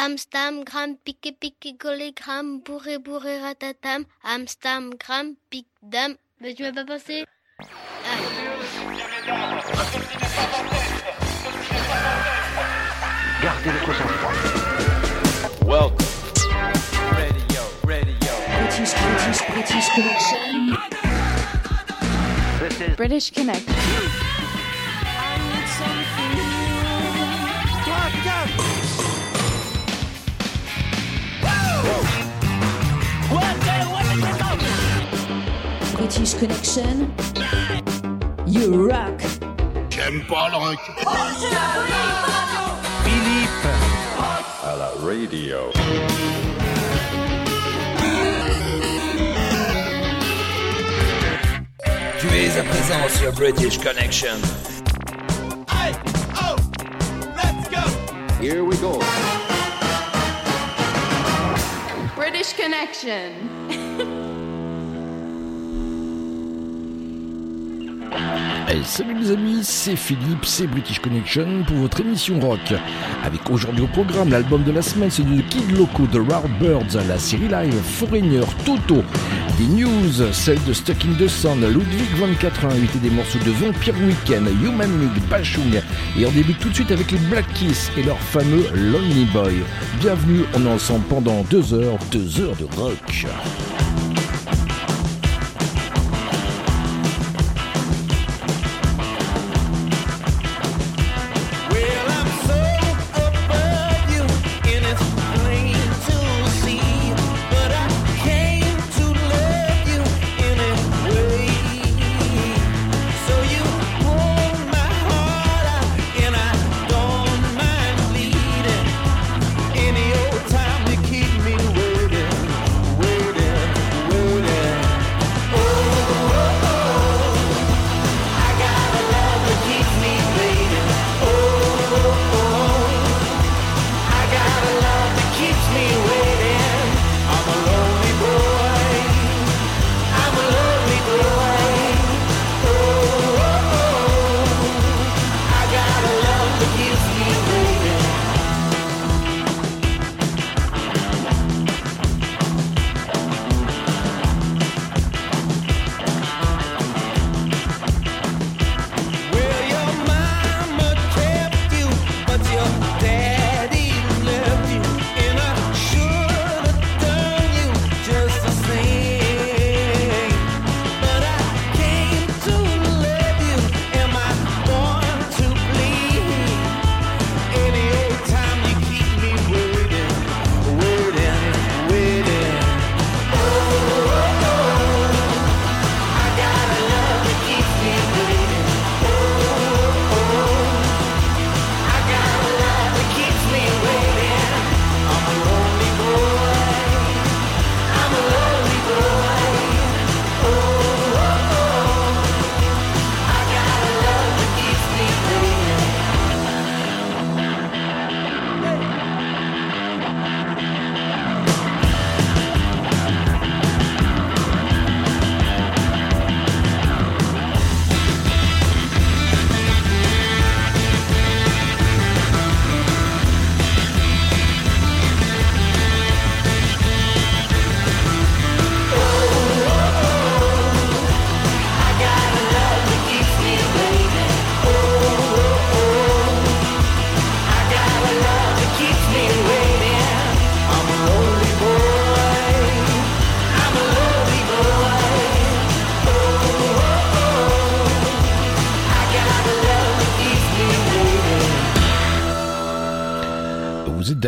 Amstam, gram, pique, pique, golé, gram, bourré, bourré, ratatam. Amstam, gram, pique, dame. Mais tu m'as pas passé Gardez le concentrement. Welcome. Radio, radio. British, British, British Connection. This is British Connect. British Connection. You rock. À la radio. Tu es à présent sur British Connection. Oh, let's go. Here we go. British Connection. Salut les amis, c'est Philippe, c'est British Connection pour votre émission rock. Avec aujourd'hui au programme l'album de la semaine, c'est de Kid Loco, The Rare Birds, la série live Foreigner, Toto, des news, celle de Stuck in the Sun, Ludwig 2488 et des morceaux de Vampire Weekend, Human Mug, Bashung. Et on débute tout de suite avec les Black Kiss et leur fameux Lonely Boy. Bienvenue, est ensemble pendant deux heures, deux heures de rock.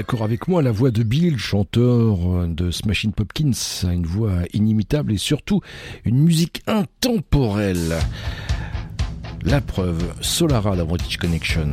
D'accord avec moi, la voix de Bill, chanteur de Smashing Popkins, a une voix inimitable et surtout une musique intemporelle. La preuve, Solara, la British Connection.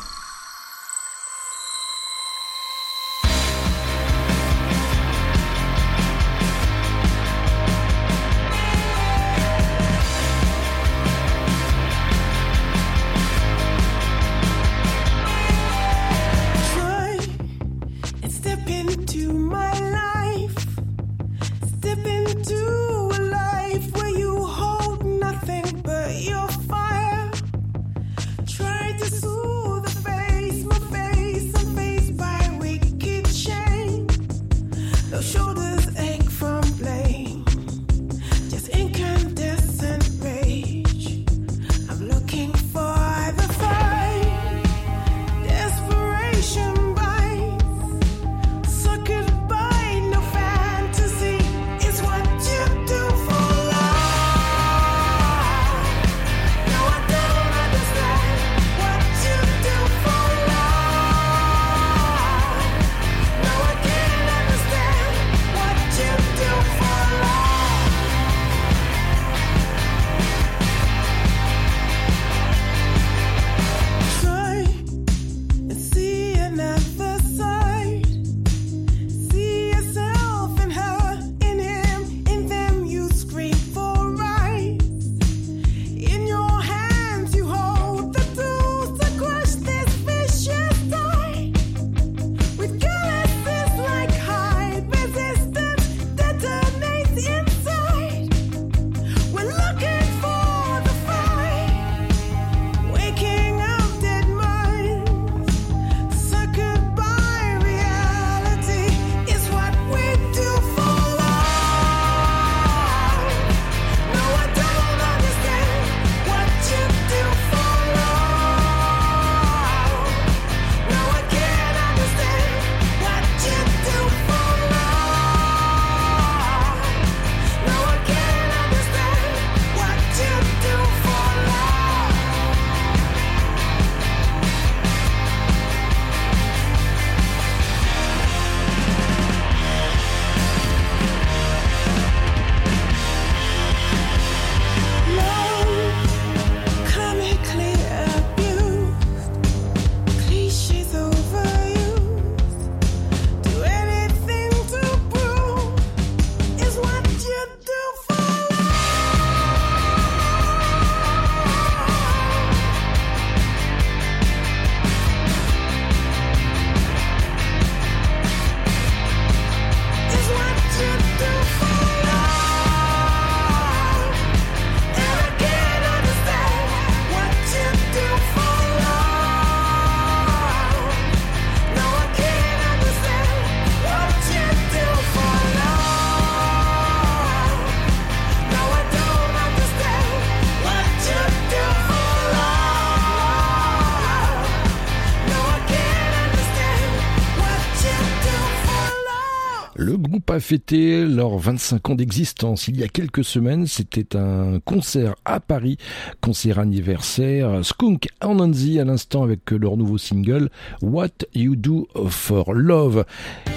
Fêté leurs 25 ans d'existence il y a quelques semaines. C'était un concert à Paris, concert anniversaire. Skunk Anansi à l'instant avec leur nouveau single What You Do For Love.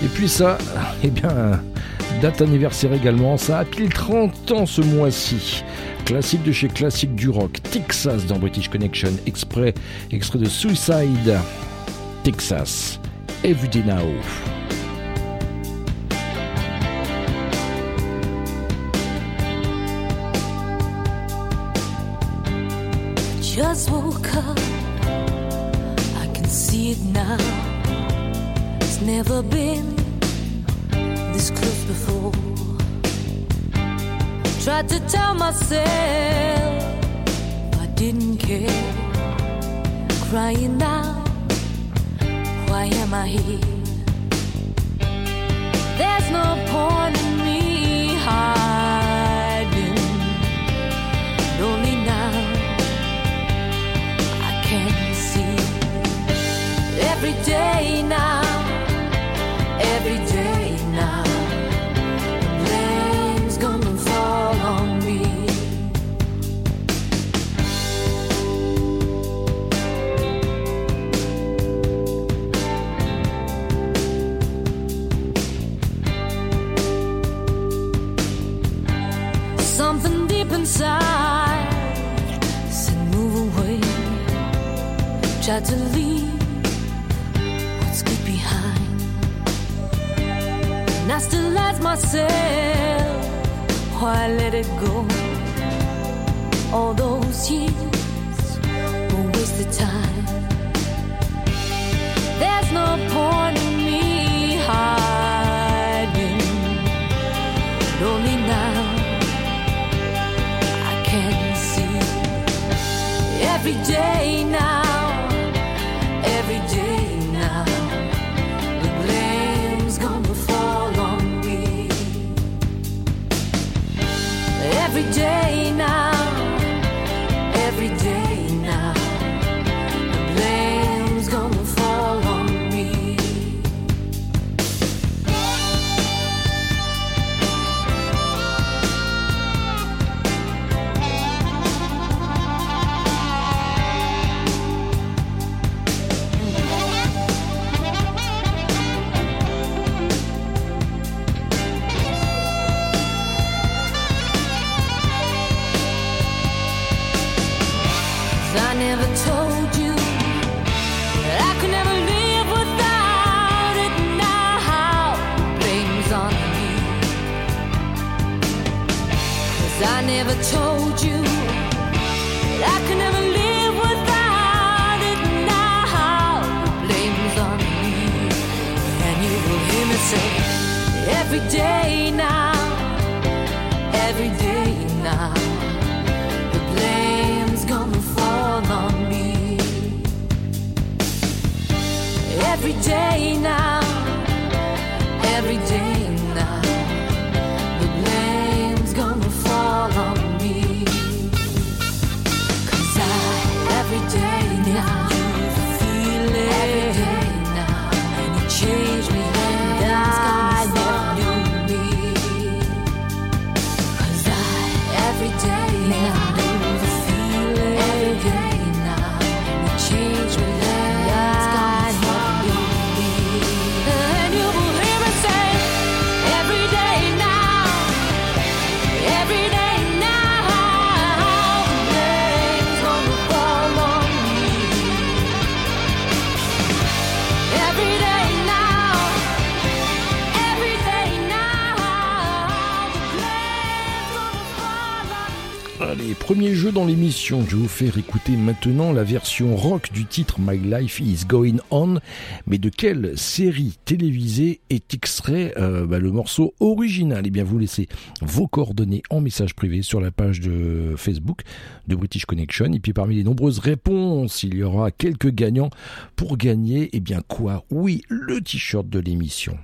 Et puis ça, eh bien, date anniversaire également. Ça a pile 30 ans ce mois-ci. Classique de chez classique du rock. Texas dans British Connection. Exprès, extrait de Suicide. Texas. Everyday Now. Just woke up, I can see it now. It's never been this close before. I Tried to tell myself I didn't care. Crying out, why am I here? There's no point in me hiding. every day now, every day now. Blame's gonna fall on me. Something deep inside said, Move away. Tried to leave and I still ask myself why I let it go. All those years were wasted time. There's no point in me hiding, but only now I can see every day now. day now. écoutez maintenant la version rock du titre My Life is Going On. Mais de quelle série télévisée est extrait euh, bah, le morceau original? Eh bien, vous laissez vos coordonnées en message privé sur la page de Facebook de British Connection. Et puis, parmi les nombreuses réponses, il y aura quelques gagnants. Pour gagner, eh bien, quoi? Oui, le t-shirt de l'émission.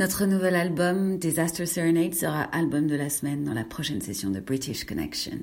Notre nouvel album, Disaster Serenade, sera album de la semaine dans la prochaine session de British Connection.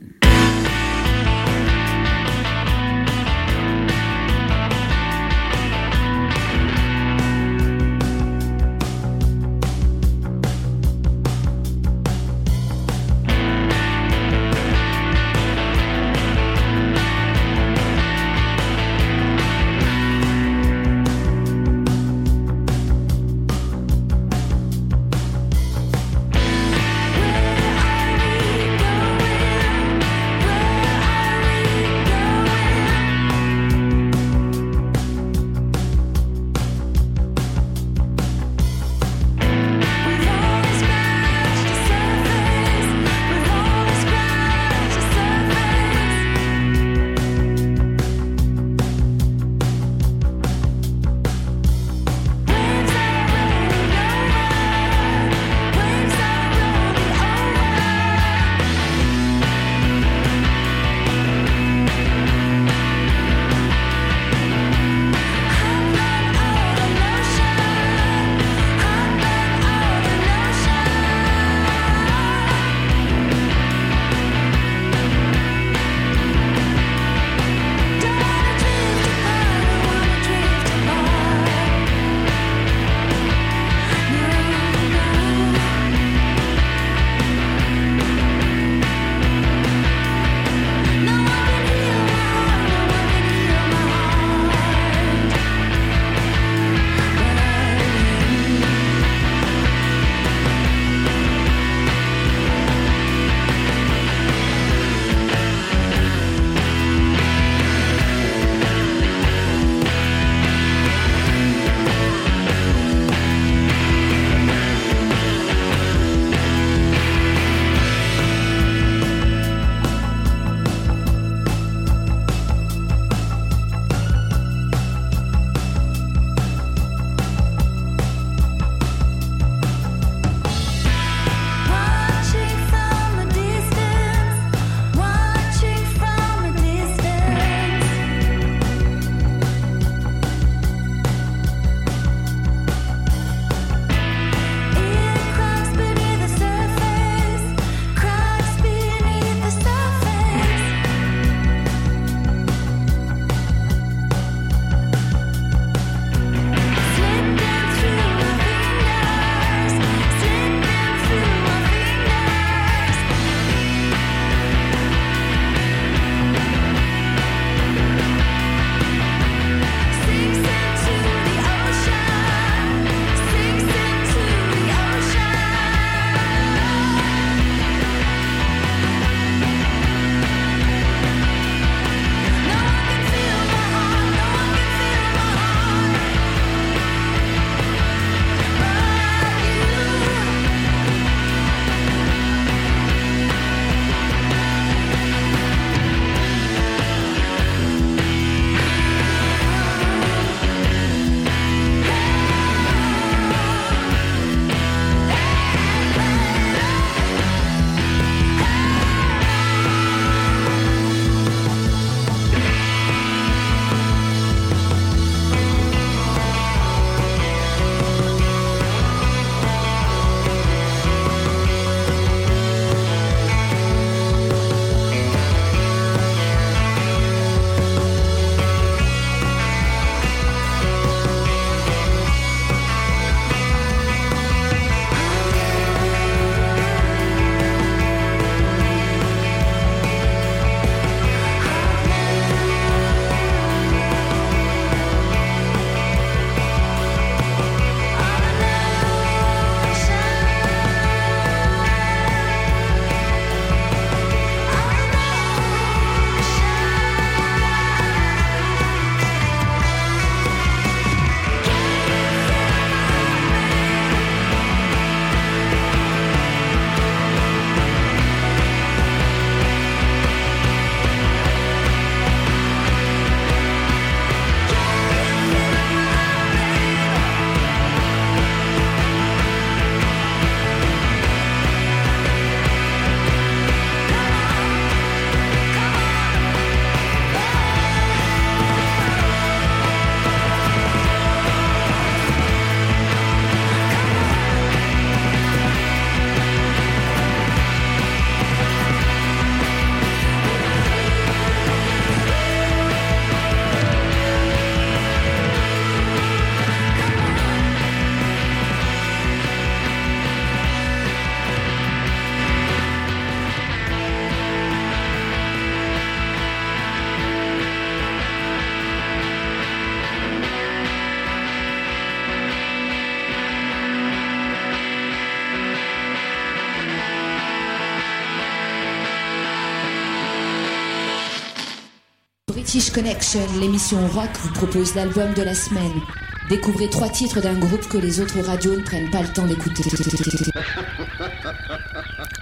British Connection, l'émission rock vous propose l'album de la semaine. Découvrez trois titres d'un groupe que les autres radios ne prennent pas le temps d'écouter.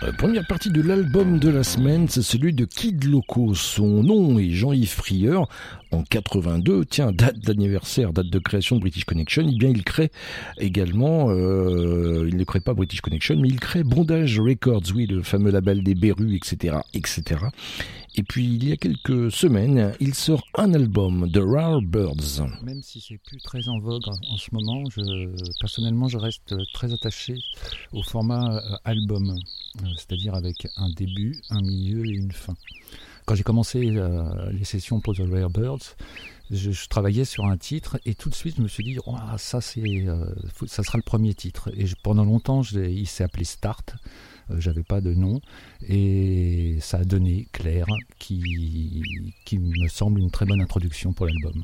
Euh, première partie de l'album de la semaine, c'est celui de Kid Loco. Son nom est Jean-Yves Frieur. En 82, tiens, date d'anniversaire, date de création de British Connection, eh bien il crée également, euh, il ne crée pas British Connection, mais il crée Bondage Records, oui, le fameux label des Berus, etc., etc. Et puis il y a quelques semaines, il sort un album, The Rare Birds. Même si c'est plus très en vogue en, ce moment, je, personnellement, je reste très attaché au format euh, album, euh, c'est-à-dire avec un début, un milieu et une fin. Quand j'ai commencé euh, les sessions pour The Rare Birds, je, travaillais sur un titre et tout de suite je me suis dit, Ouah, ça c'est, ça sera le premier titre. Et pendant longtemps, il s'est appelé Start. Euh, J'avais pas de nom et ça a donné Claire, qui, qui me semble une très bonne introduction pour l'album.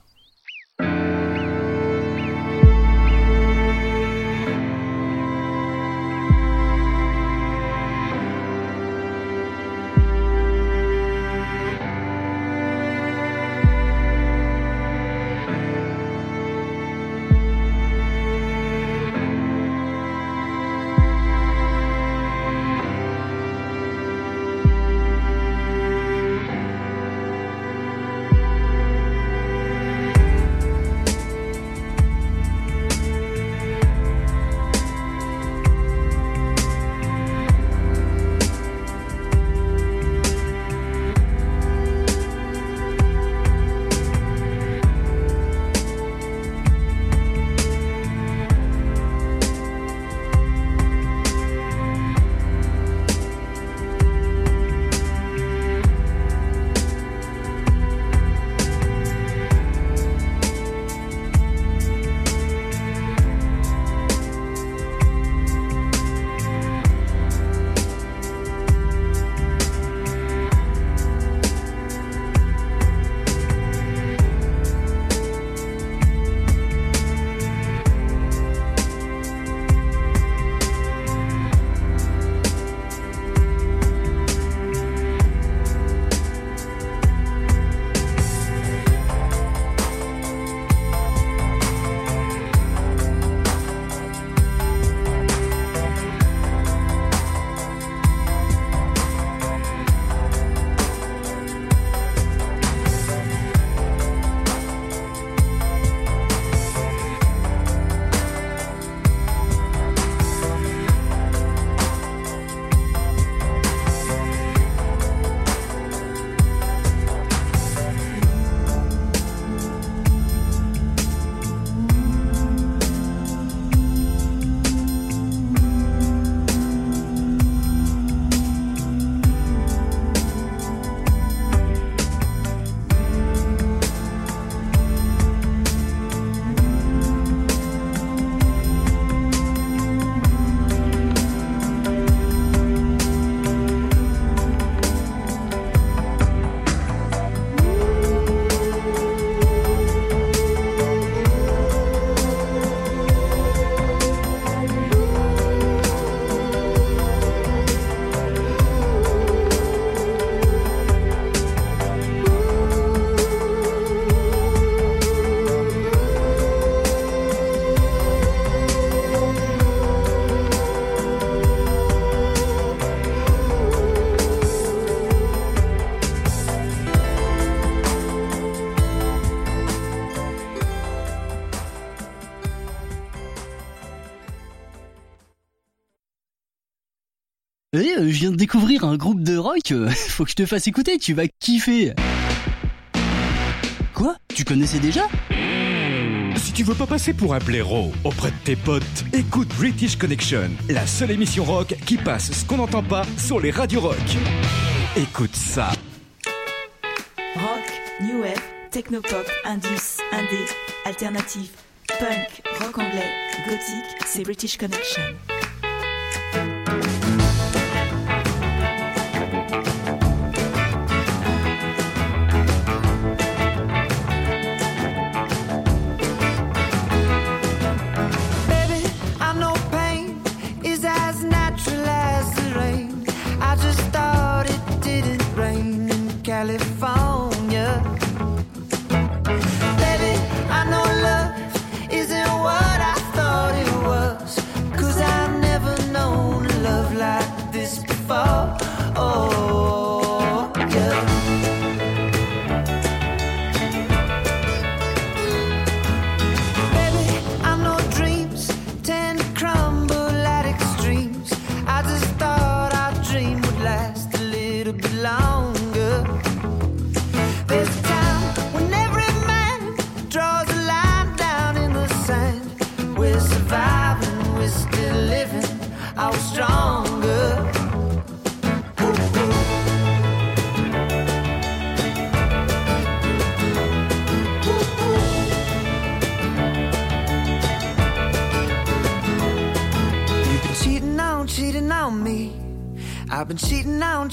Eh, je viens de découvrir un groupe de rock, euh, faut que je te fasse écouter, tu vas kiffer. Quoi? Tu connaissais déjà? Si tu veux pas passer pour un blaireau auprès de tes potes, écoute British Connection, la seule émission rock qui passe ce qu'on n'entend pas sur les radios rock. Écoute ça. Rock, new wave, technopop, indus, indé, alternatif, punk, rock anglais, gothique, c'est British Connection.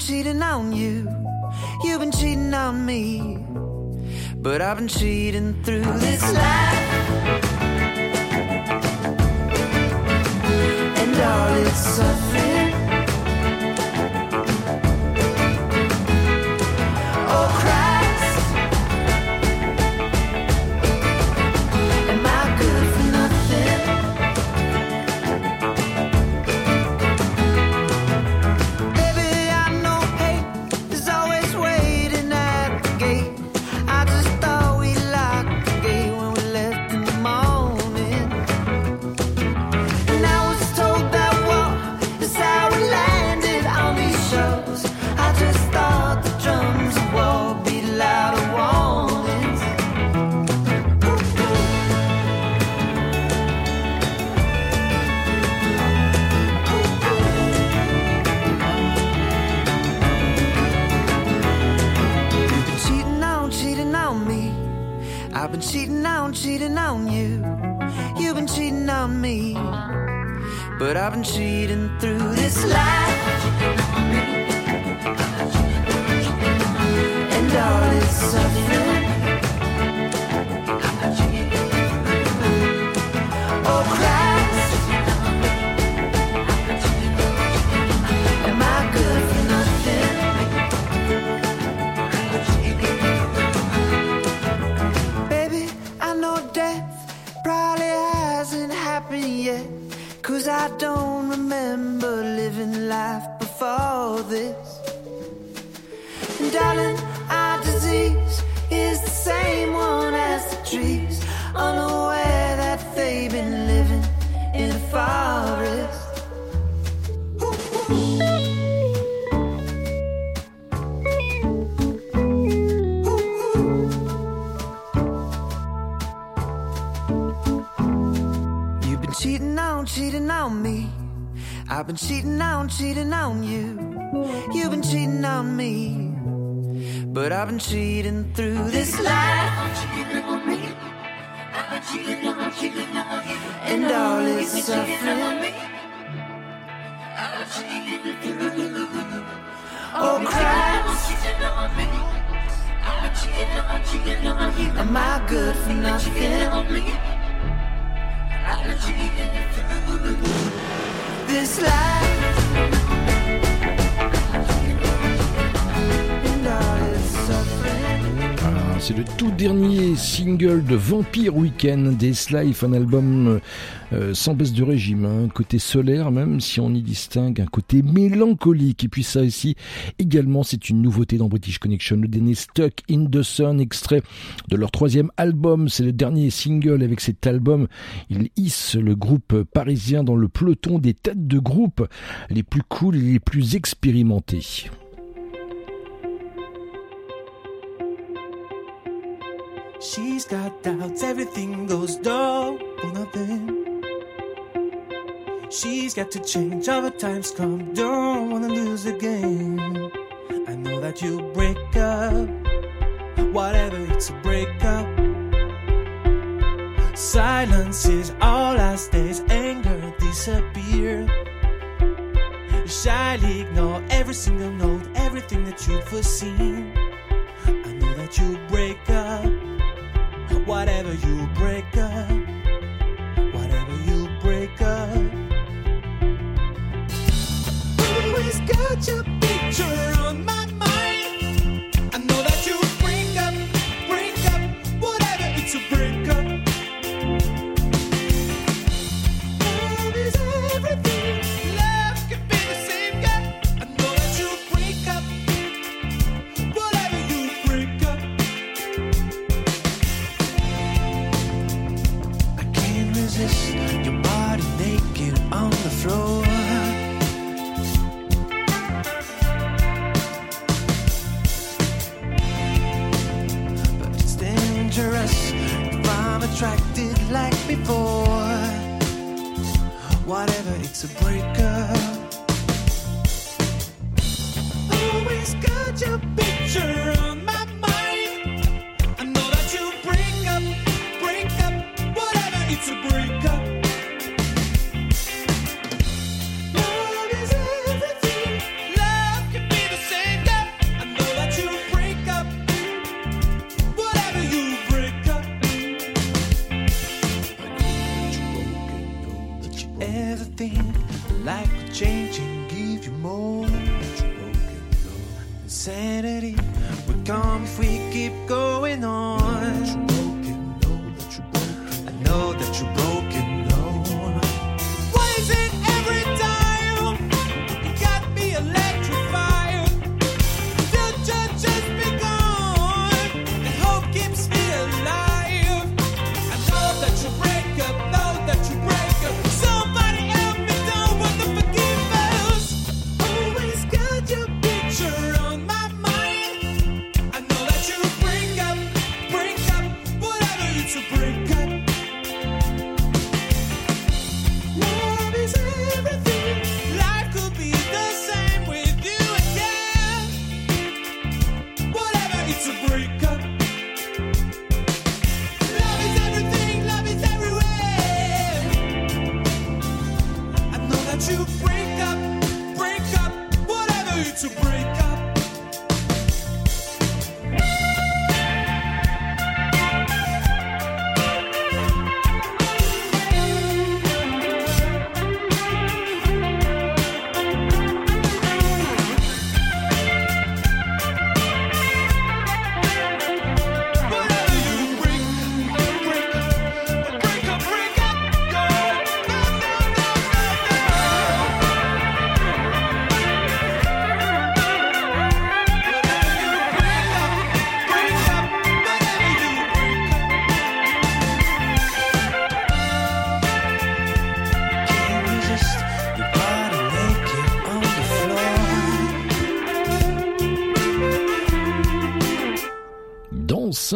Cheating on, you. You've been cheating on me. But I've been cheating through this life. And all its see same one as the trees. Unaware that they've been living in a forest. You've been cheating on, cheating on me. I've been cheating on, cheating on you. You've been cheating on me. But I've been cheating through this life. I've been cheating on me And all its suffering. Oh, Christ. Am I good for nothing? I've been cheating through This life C'est le tout dernier single de Vampire Weekend des Life, un album euh, sans baisse de régime, hein, un côté solaire même si on y distingue un côté mélancolique. Et puis ça aussi, également, c'est une nouveauté dans British Connection, le dernier Stuck in the Sun, extrait de leur troisième album. C'est le dernier single avec cet album. Ils hissent le groupe parisien dans le peloton des têtes de groupe les plus cool et les plus expérimentés. She's got doubts, everything goes dull for nothing. She's got to change, other times come, don't wanna lose game. I know that you'll break up, whatever, it's a breakup. Silence is all that stays, anger disappear. Shyly ignore every single note, everything that you've foreseen. I know that you'll break up whatever you break up, whatever you break up. Always got your picture on my contracted like before. Whatever, it's a breaker. Always got your picture life could change and give you more. than you broken. Insanity would come if we keep going on.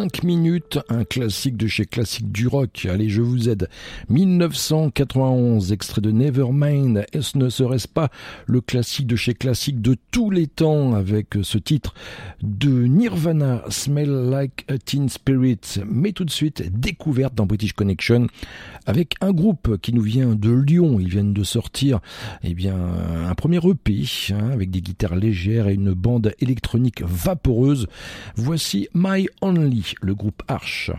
5 minutes, un classique de chez Classique du Rock. Allez, je vous aide. 1991, extrait de Nevermind. Et ce ne serait-ce pas le classique de chez Classique de tous les temps avec ce titre de Nirvana, Smell Like a Teen Spirit. Mais tout de suite, découverte dans British Connection avec un groupe qui nous vient de Lyon. Ils viennent de sortir, eh bien, un premier EP hein, avec des guitares légères et une bande électronique vaporeuse. Voici My Only, le groupe Arch.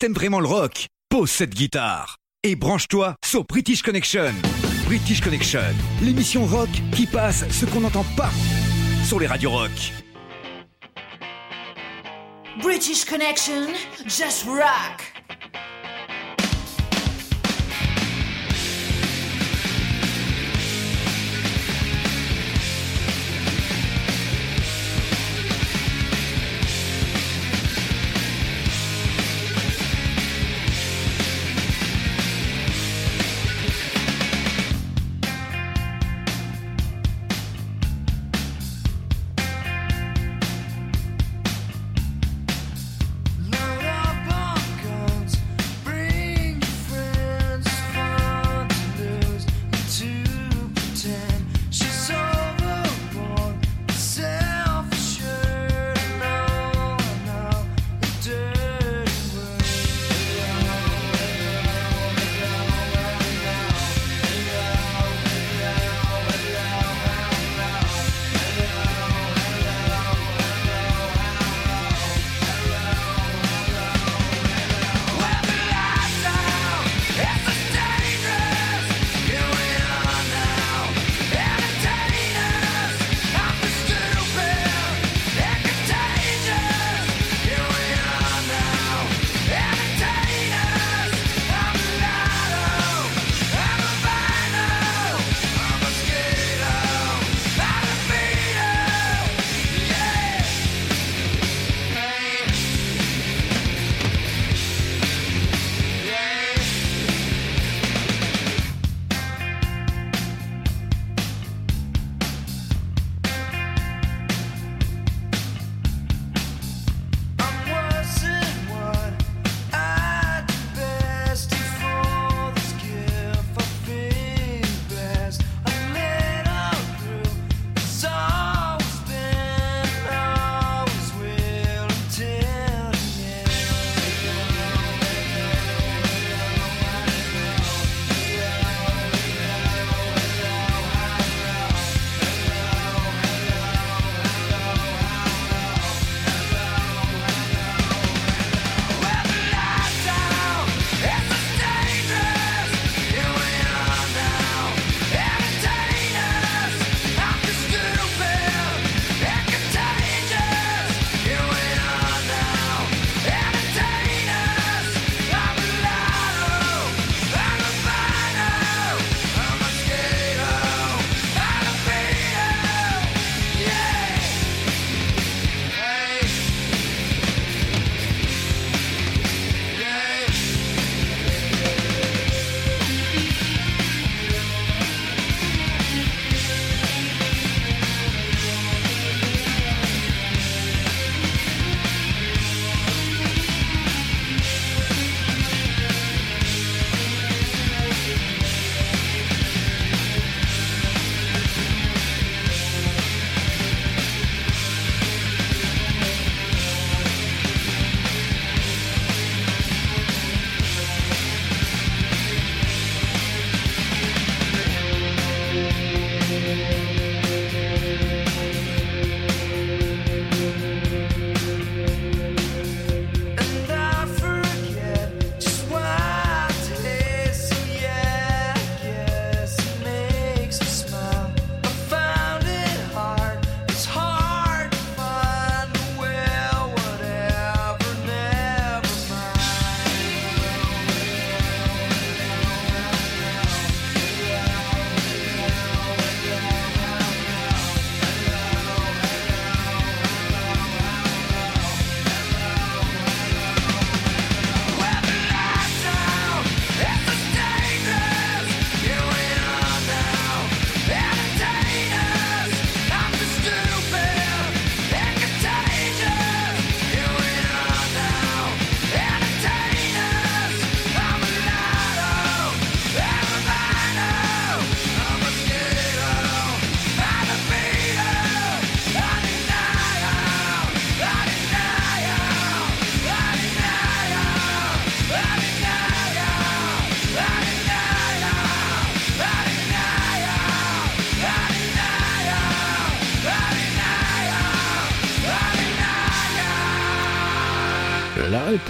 T'aimes vraiment le rock, pose cette guitare et branche-toi sur British Connection. British Connection, l'émission rock qui passe ce qu'on n'entend pas sur les radios rock. British Connection, just rock.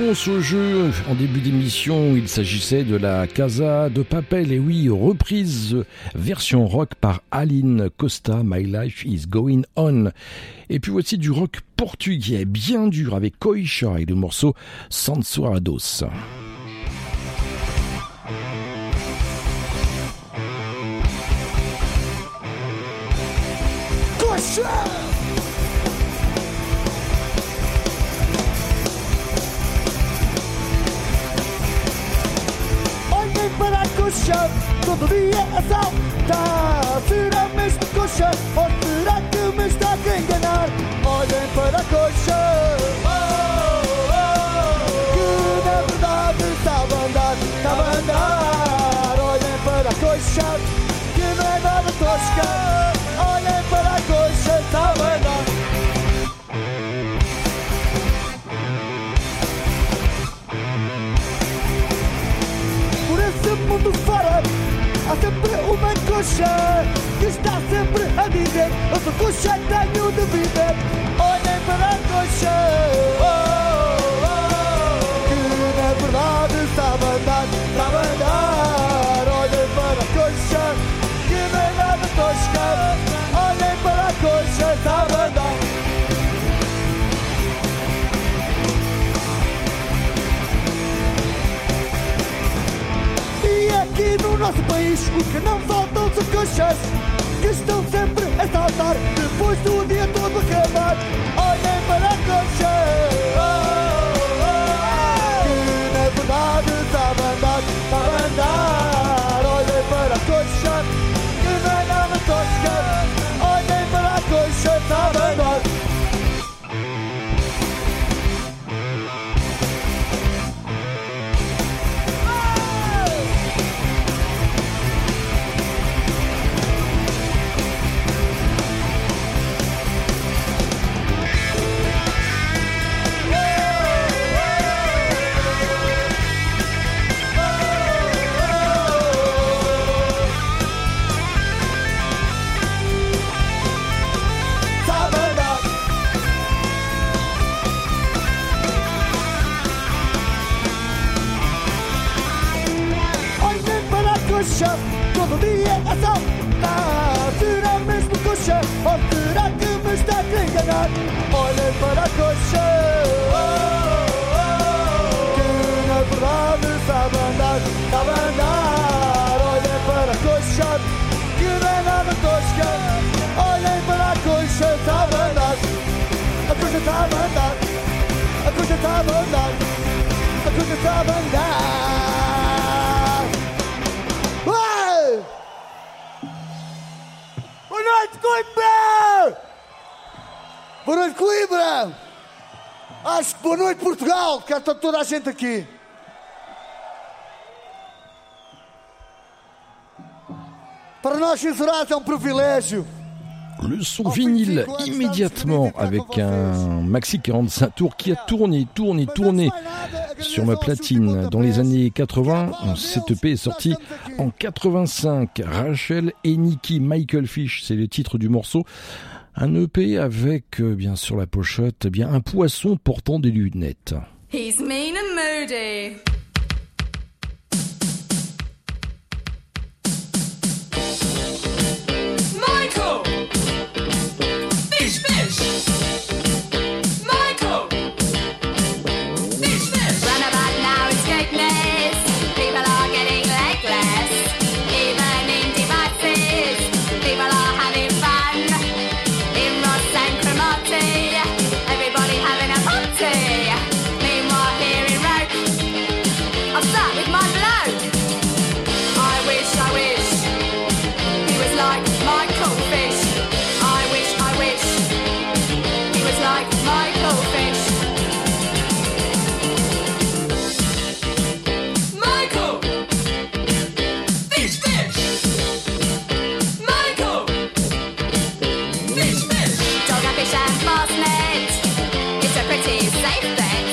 Réponse au jeu. En début d'émission, il s'agissait de la Casa de Papel. Et oui, reprise version rock par Aline Costa, My Life is Going On. Et puis voici du rock portugais bien dur avec Koisha et le morceau Sansuados. Há sempre uma coxa Que está sempre a dizer Eu sou coxa, tenho de viver. Olhem para a coxa. oh, nosso país o que não faltam são coxas Que estão sempre a saltar depois do dia todo acabar enganar? Olhem para a coxa. Que na verdade estava a andar, a andar. Olhem para a coxa, que não é nada tosca Olhem para a coxa, a andar. A coxa a andar. A coxa a andar. A coxa a andar. Noite, Coimbra! Boa noite, Coimbra! Acho que boa noite, Portugal, que está toda a gente aqui. Para nós, censurados, é um privilégio. Le son vinyle immédiatement avec un maxi 45 tours qui a tourné, tourné, tourné sur ma platine dans les années 80. Cette EP est sortie en 85. Rachel et Nicky Michael Fish, c'est le titre du morceau. Un EP avec, euh, bien sûr, la pochette, eh bien un poisson portant des lunettes. He's mean and moody. Fastnet. It's a pretty safe bet.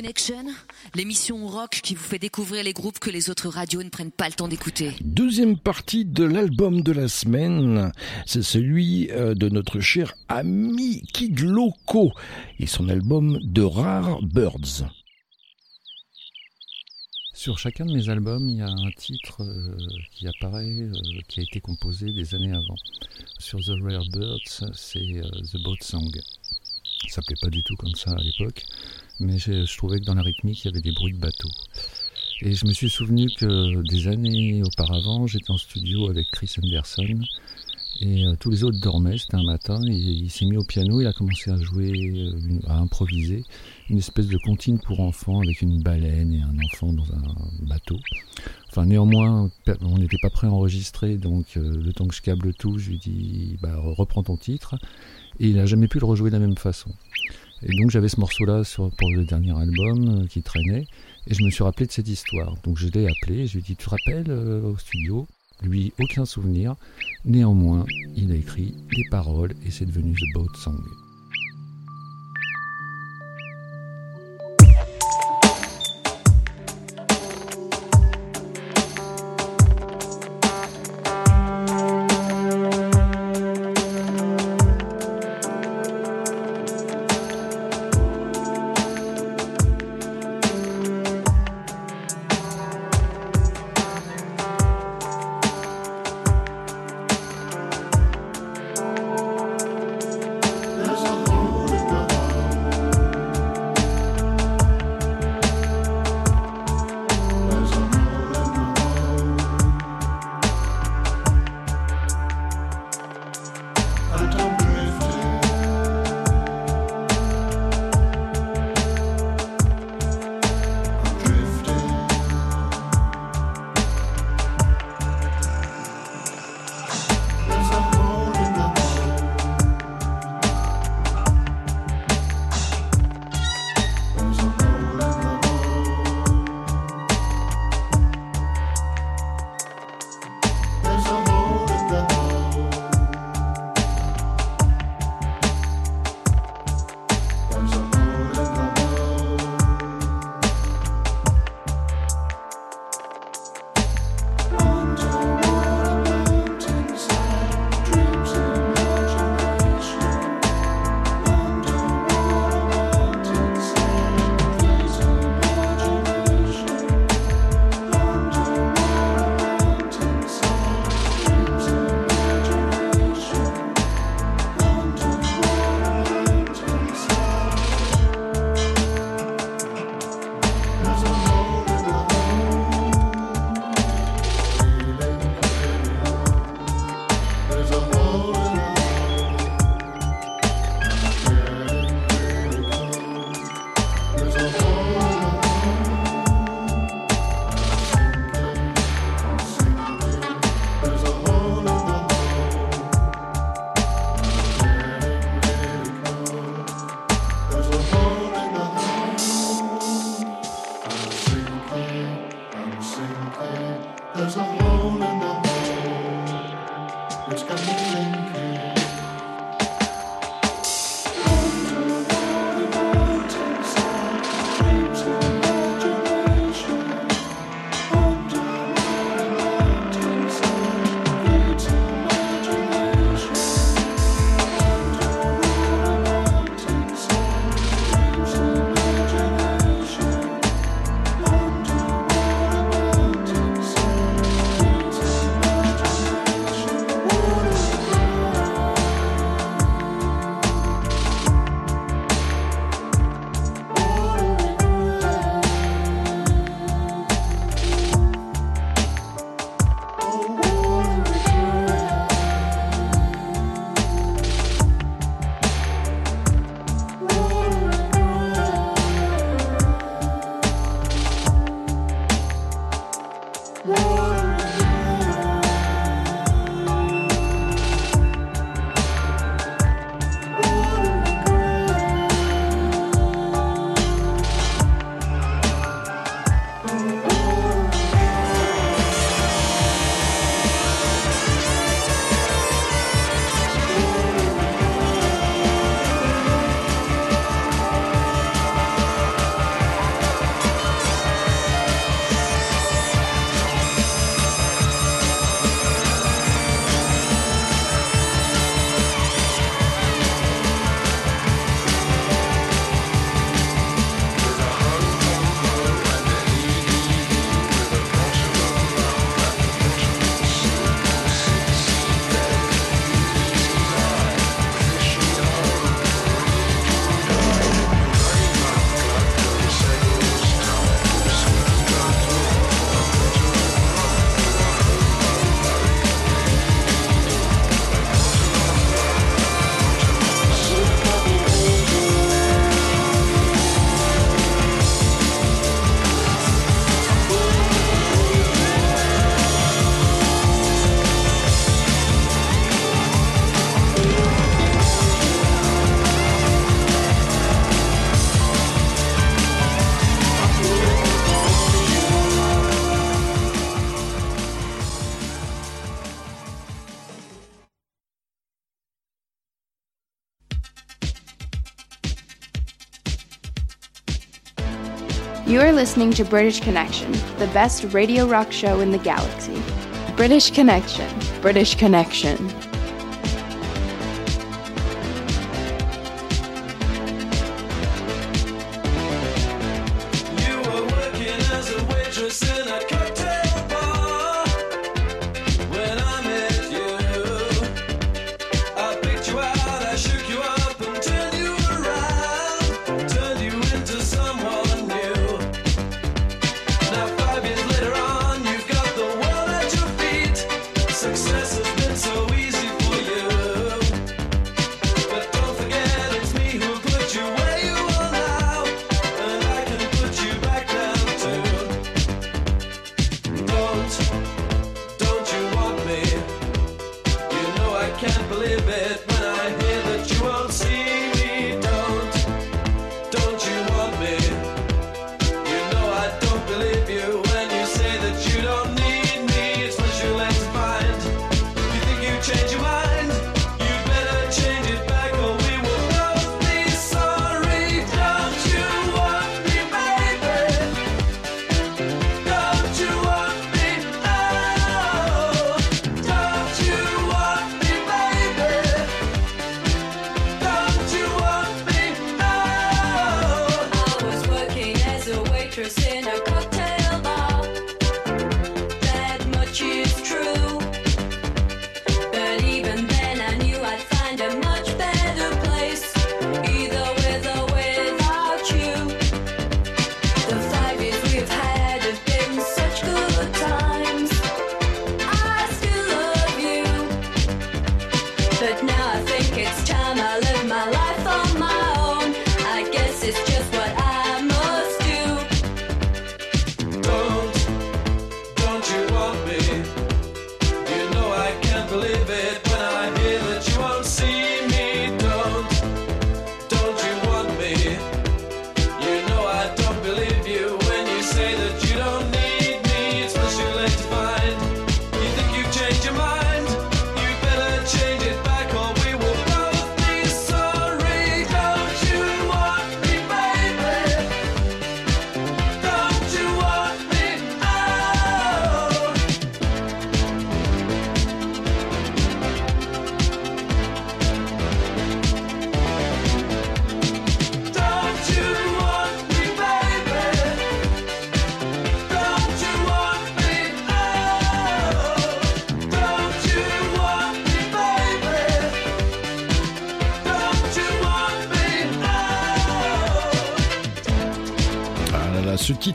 Connection, l'émission rock qui vous fait découvrir les groupes que les autres radios ne prennent pas le temps d'écouter. Deuxième partie de l'album de la semaine, c'est celui euh, de notre cher ami Kid Loco et son album de Rare Birds. Sur chacun de mes albums, il y a un titre euh, qui apparaît, euh, qui a été composé des années avant. Sur The Rare Birds, c'est The Boat Song. Ça s'appelait pas du tout comme ça à l'époque, mais je, je trouvais que dans la rythmique, il y avait des bruits de bateau. Et je me suis souvenu que des années auparavant, j'étais en studio avec Chris Anderson et euh, tous les autres dormaient, c'était un matin, et il s'est mis au piano, il a commencé à jouer, euh, à improviser une espèce de comptine pour enfants avec une baleine et un enfant dans un bateau. Enfin, néanmoins, on n'était pas prêt à enregistrer, donc euh, le temps que je câble tout, je lui dis bah, reprends ton titre. Et il n'a jamais pu le rejouer de la même façon. Et donc j'avais ce morceau-là pour le dernier album euh, qui traînait, et je me suis rappelé de cette histoire. Donc je l'ai appelé, je lui ai dit tu te rappelles euh, au studio? Lui, aucun souvenir. Néanmoins, il a écrit les paroles et c'est devenu The Boat Song. You are listening to British Connection, the best radio rock show in the galaxy. British Connection, British Connection.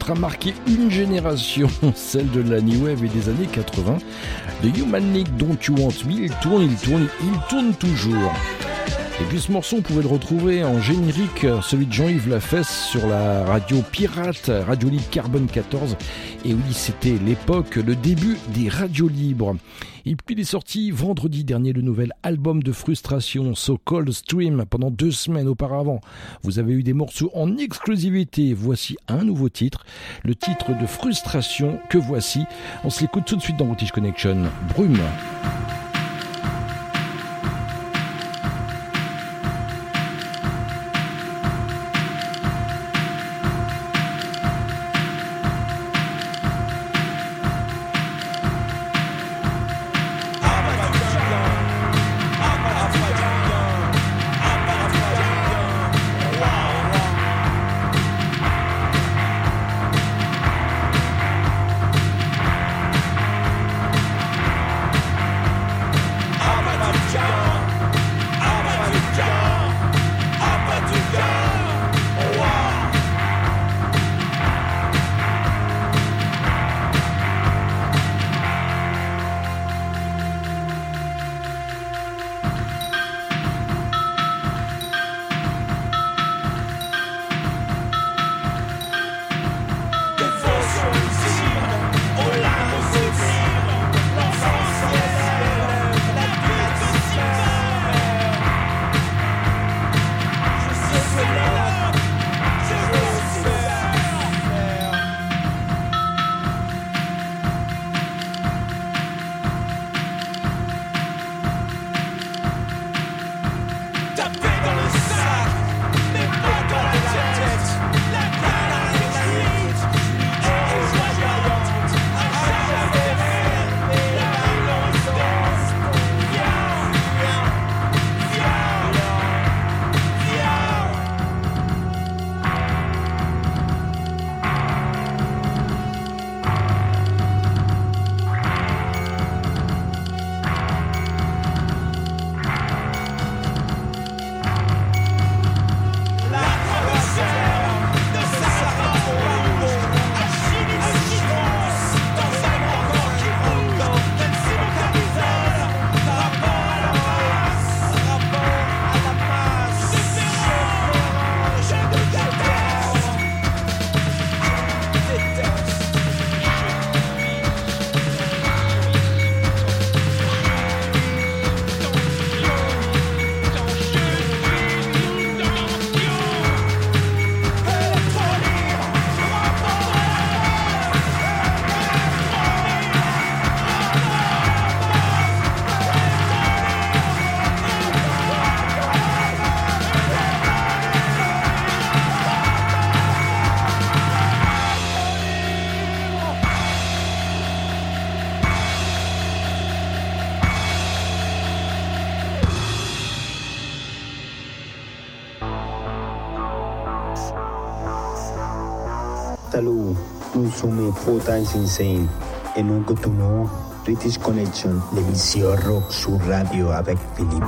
a marqué une génération, celle de la New Wave et des années 80. The Human League Don't You Want Me, il tourne, il tourne, il tourne toujours. Et puis ce morceau, on pouvait le retrouver en générique, euh, celui de Jean-Yves Lafesse sur la radio pirate, Radio Libre Carbone 14. Et oui, c'était l'époque, le début des radios libres. Et puis il est sorti vendredi dernier le nouvel album de frustration, So Cold Stream, pendant deux semaines auparavant. Vous avez eu des morceaux en exclusivité. Voici un nouveau titre, le titre de frustration que voici. On se l'écoute tout de suite dans British Connection. Brume. Insane et nous continuons British Connection, l'émission rock sur radio avec Philippe.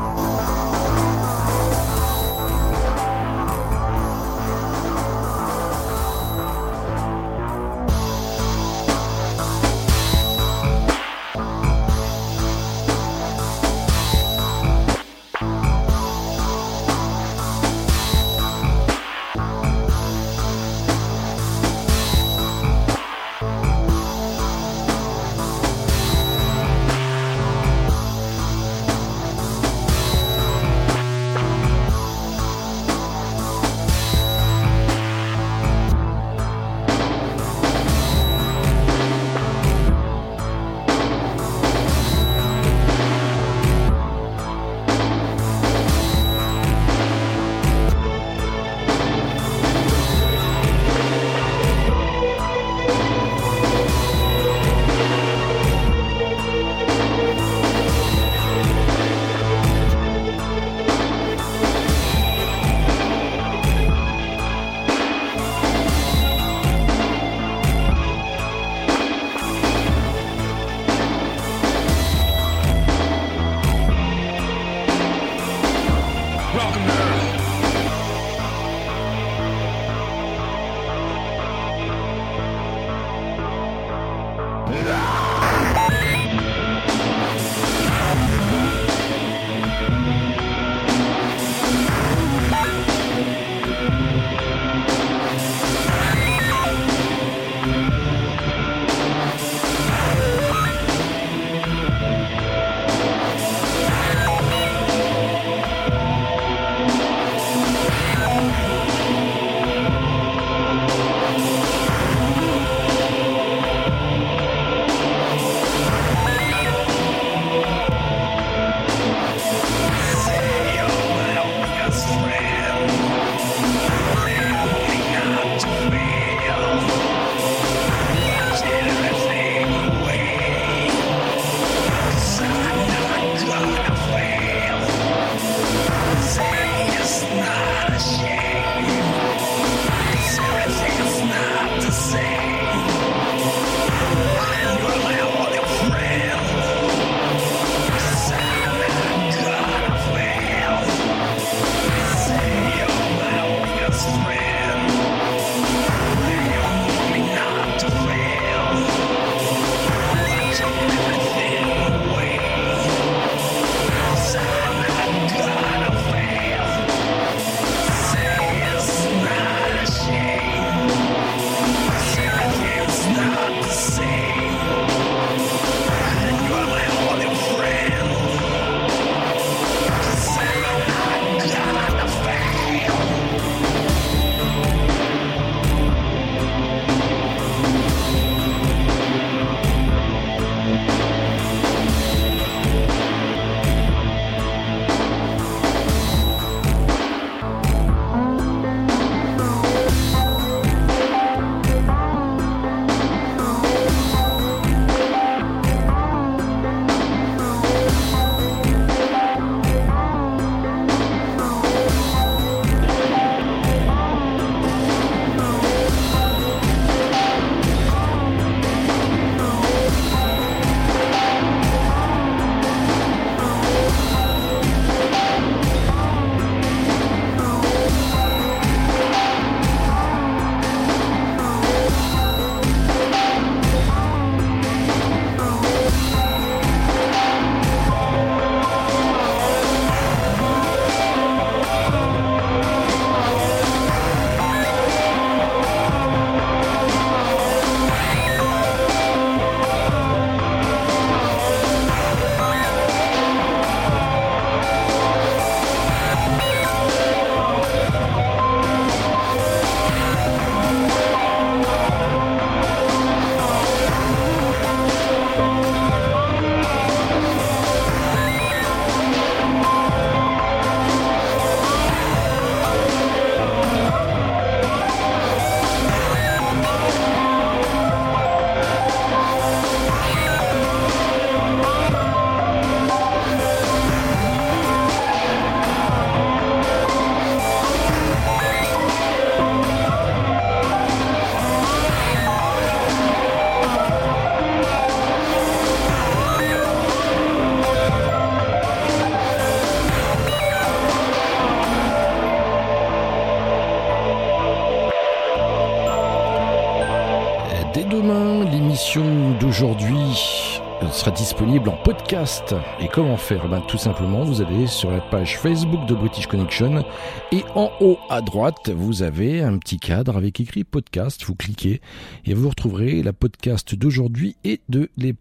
Sera disponible en podcast. Et comment faire? Ben, Tout simplement, vous allez sur la page Facebook de British Connection et en haut à droite, vous avez un petit cadre avec écrit podcast. Vous cliquez et vous retrouverez la podcast d'aujourd'hui et de, les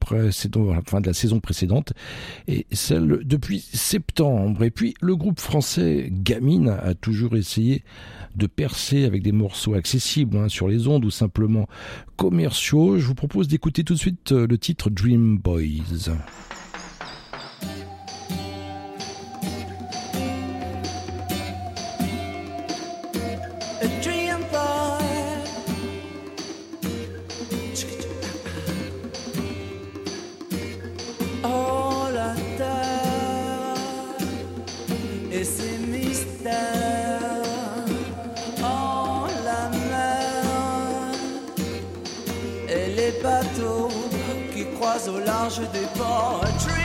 enfin, de la saison précédente et celle depuis septembre. Et puis, le groupe français Gamine a toujours essayé de percer avec des morceaux accessibles hein, sur les ondes ou simplement commerciaux. Je vous propose d'écouter tout de suite euh, le titre Dream Boys. A au large des ports.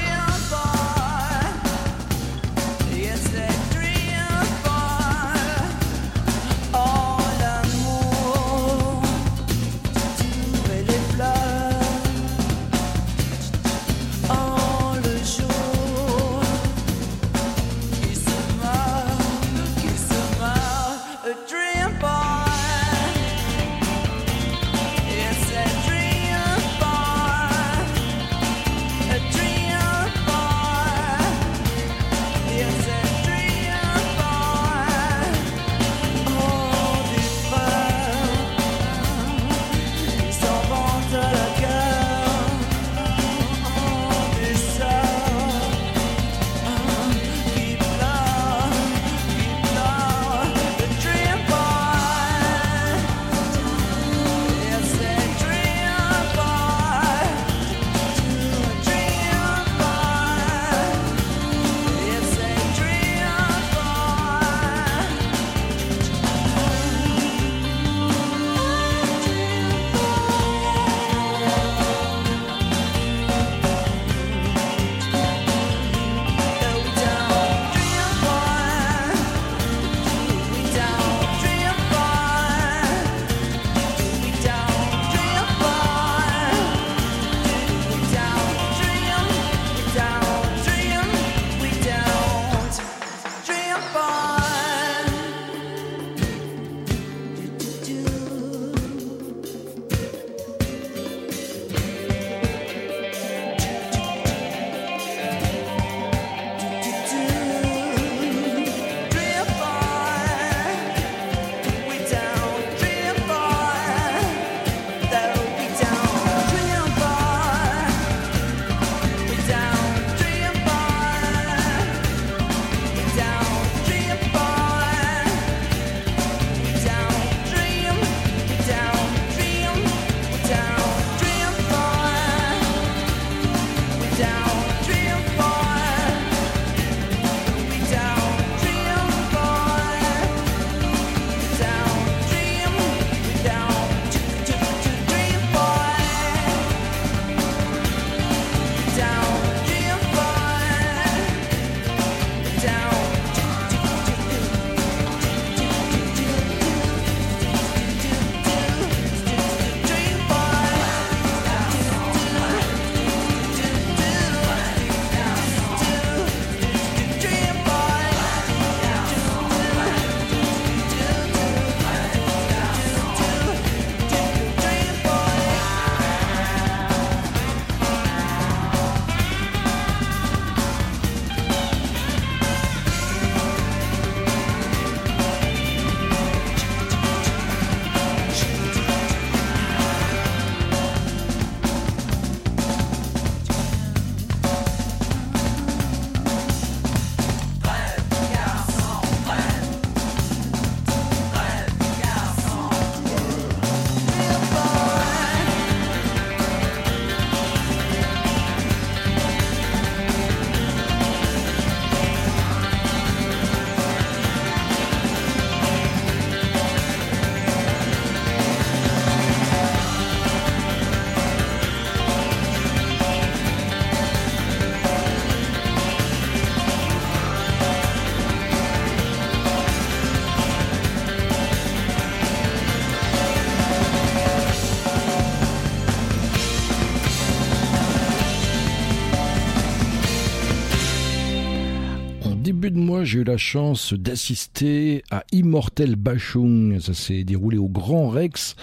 J'ai eu la chance d'assister à Immortel Bachung. Ça s'est déroulé au Grand Rex.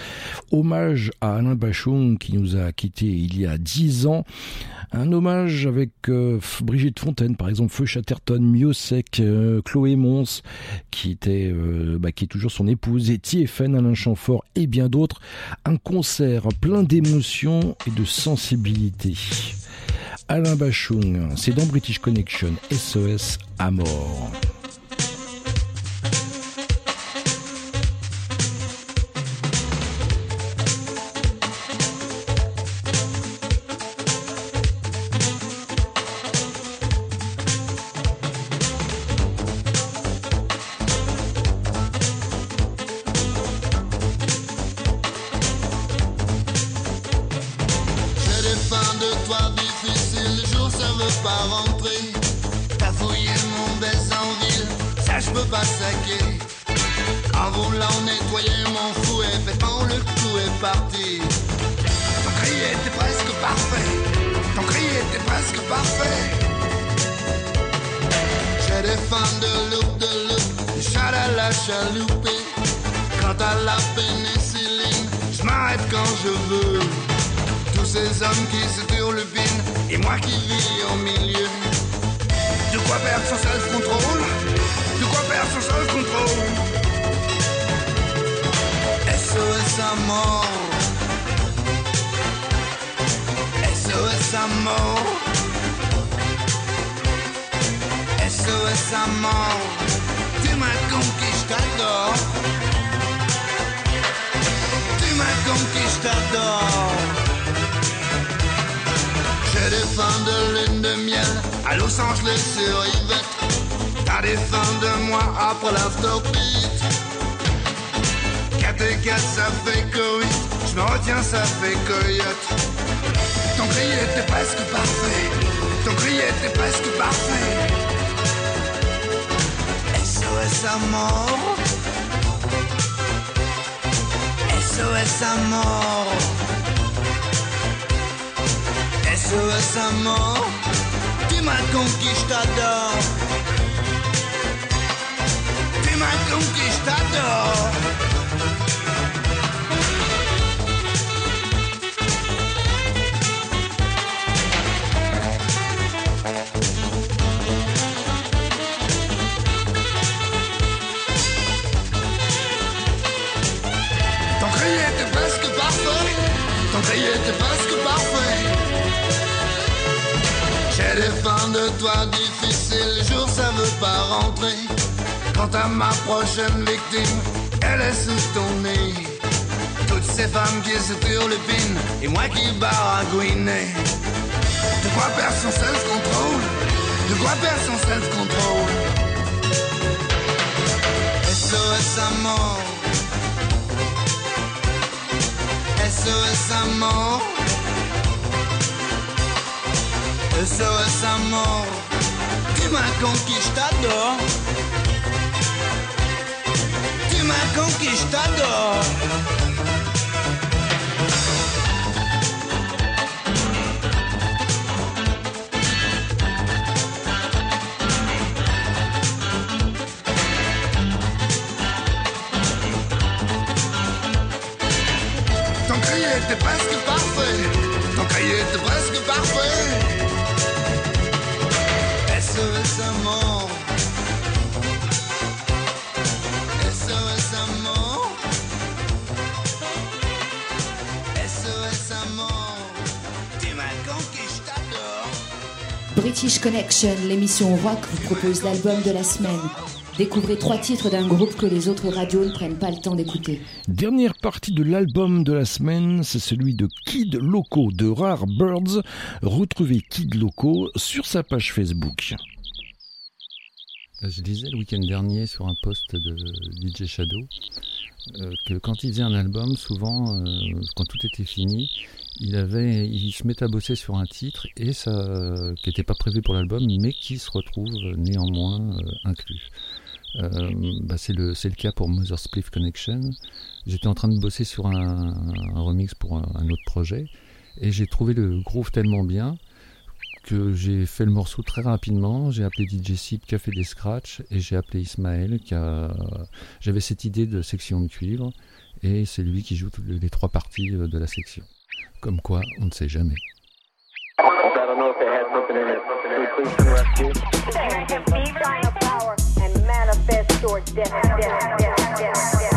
Hommage à Alain Bachung qui nous a quittés il y a dix ans. Un hommage avec euh, Brigitte Fontaine, par exemple, Feu Chatterton, Miosec, euh, Chloé Mons, qui était, euh, bah, qui est toujours son épouse, et Alain Chamfort et bien d'autres. Un concert plein d'émotions et de sensibilité. Alain Bachung, c'est dans British Connection, SOS à mort. À la pénicilline, je m'arrête quand je veux. Tous ces hommes qui se turlupinent et moi qui vis au milieu. De quoi perdre son self-control? De quoi perdre son self-control? SOS à mort SOS à mort SOS à mort Tu m'as conquis, je t'adore Tu m'as conquis, je t'adore j'ai des fins de lune de miel à Los Angeles sur Yvette. T'as des fins de mois après l'afterbeat. 4 et 4 ça fait 8. Je me retiens, ça fait coyote. Ton cri était presque parfait. Ton cri était presque parfait. SOS à mort. SOS à. SOS à mort Tu m'as conquis, je t'adore. Tu m'as conquis, je t'adore Était presque parfait J'ai des fins de toi difficiles, le jour ça veut pas rentrer. Quant à ma prochaine victime, elle est sous ton nez. Toutes ces femmes qui se turlupinent et moi qui baragouinais. De quoi perdre son self-control? De quoi perdre son self-control? SOS à mort SOS à mort SOS à mort Tu m'as conquis, je t'adore Tu m'as conquis, était presque parfait. Ton cri était presque parfait. SOS mort SOS mort SOS à mort Tu m'as conquis, je t'adore British Connection, l'émission rock vous propose l'album de la semaine. Découvrez trois titres d'un groupe que les autres radios ne prennent pas le temps d'écouter. Dernière partie de l'album de la semaine, c'est celui de Kid Loco de Rare Birds. Retrouvez Kid Loco sur sa page Facebook. Je disais le week-end dernier sur un post de DJ Shadow euh, que quand il faisait un album, souvent, euh, quand tout était fini, il avait, il se mettait à bosser sur un titre et ça, qui n'était pas prévu pour l'album, mais qui se retrouve néanmoins euh, inclus. Euh, bah, c'est le c'est le cas pour Mother Spliff Connection. J'étais en train de bosser sur un, un remix pour un, un autre projet et j'ai trouvé le groove tellement bien que j'ai fait le morceau très rapidement. J'ai appelé DJ Sid qui a fait des scratchs et j'ai appelé Ismaël qui a. J'avais cette idée de section de cuivre et c'est lui qui joue toutes les trois parties de la section. Comme quoi, on ne sait jamais. death, death, death, death.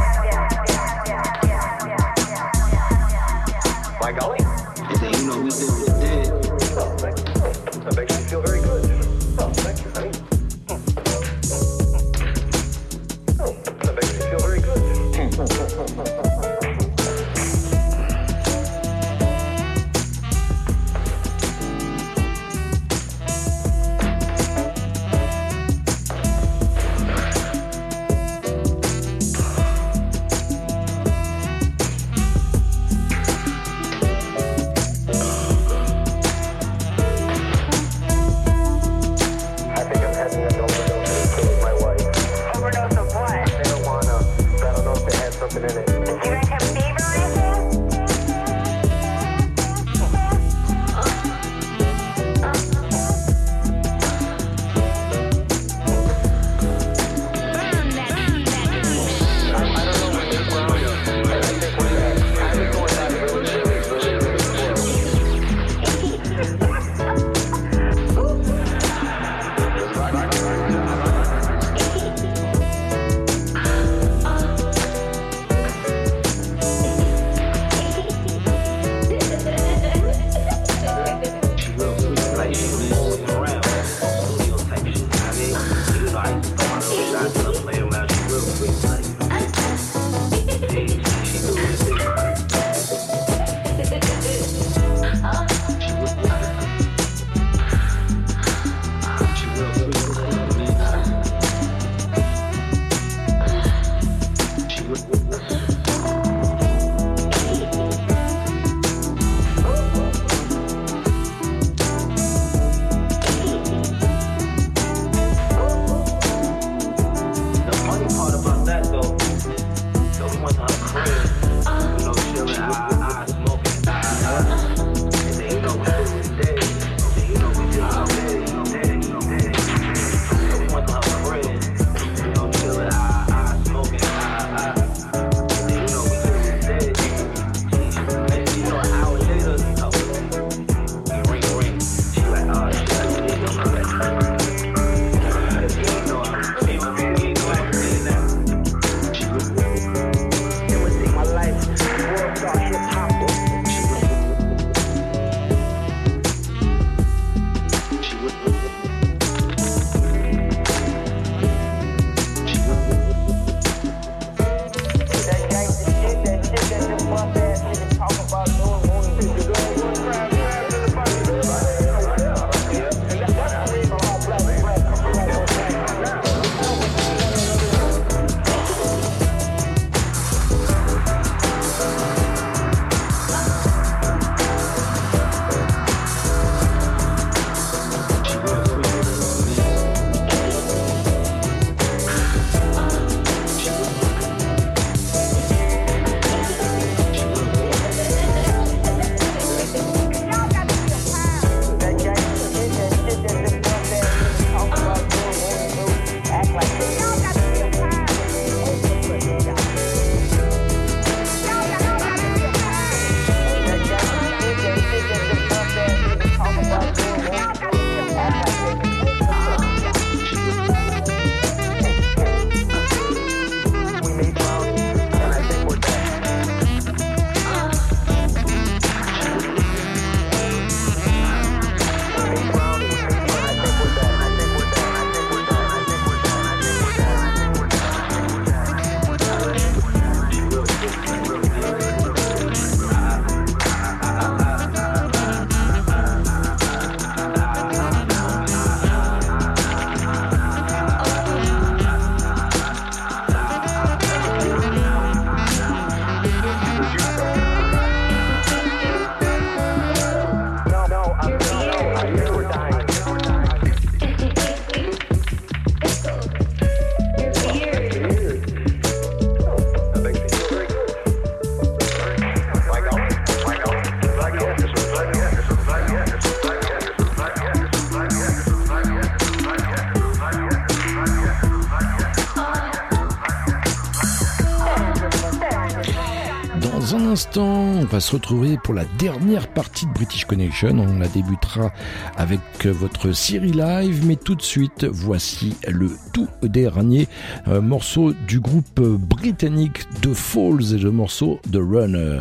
on va se retrouver pour la dernière partie de British Connection. On la débutera avec euh, votre série live, mais tout de suite, voici le tout dernier euh, morceau du groupe euh, britannique The Falls et le morceau The Runner.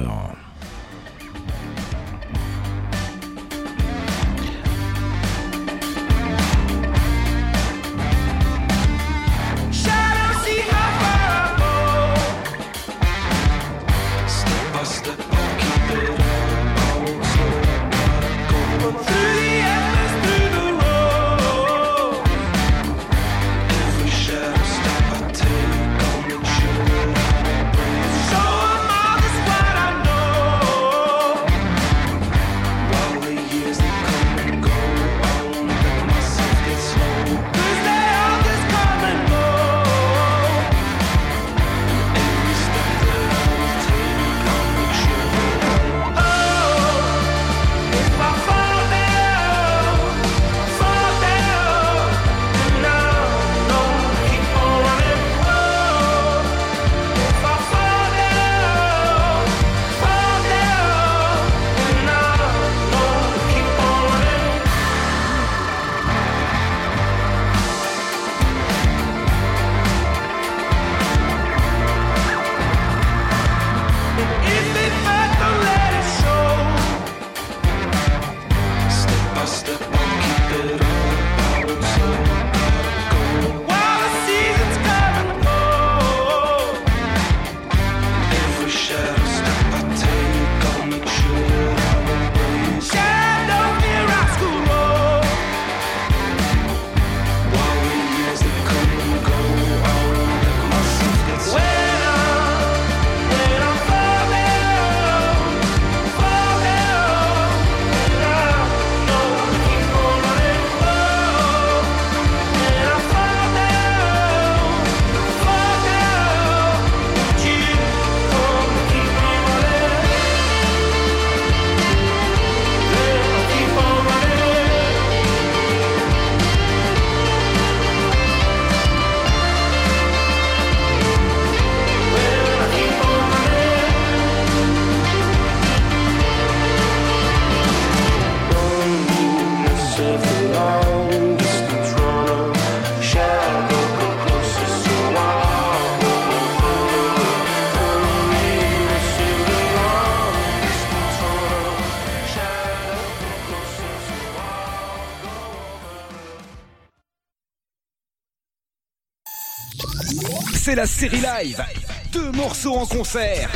la série live. Deux morceaux en concert.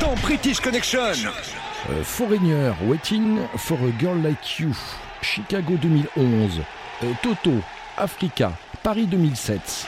Dans British Connection. Euh, Foreigner, Waiting for a Girl Like You. Chicago 2011. Euh, Toto, Africa, Paris 2007.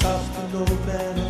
tough to know better.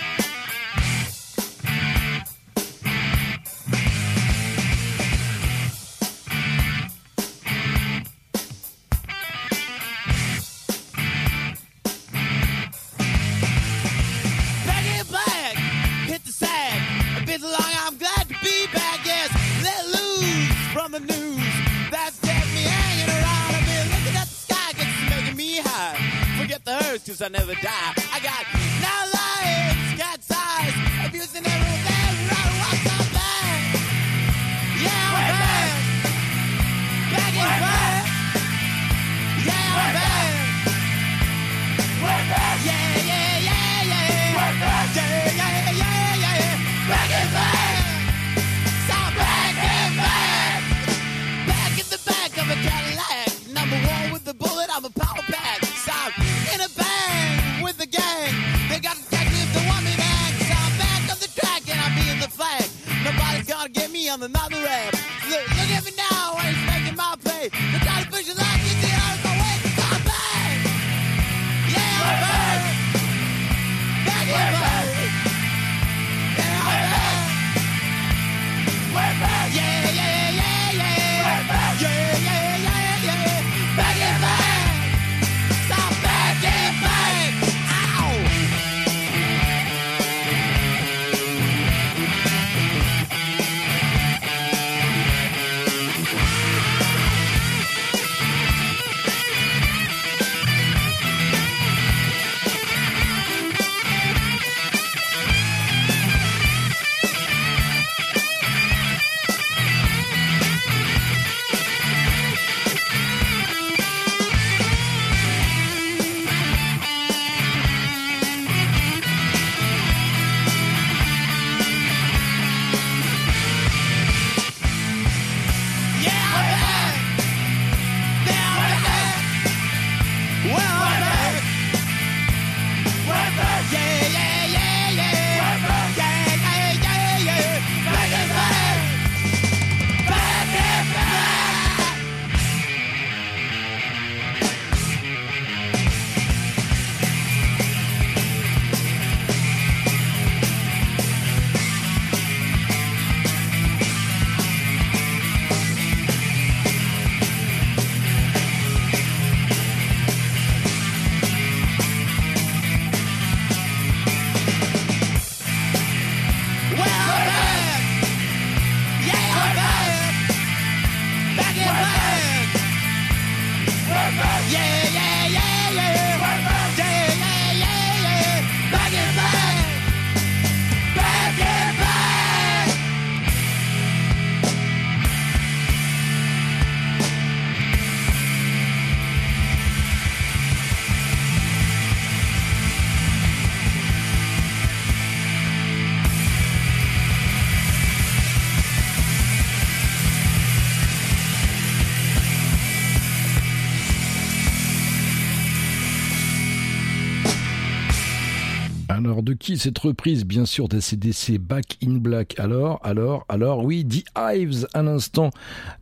De qui cette reprise Bien sûr, d'ACDC Back in Black. Alors, alors, alors, oui, The Hives, à l'instant,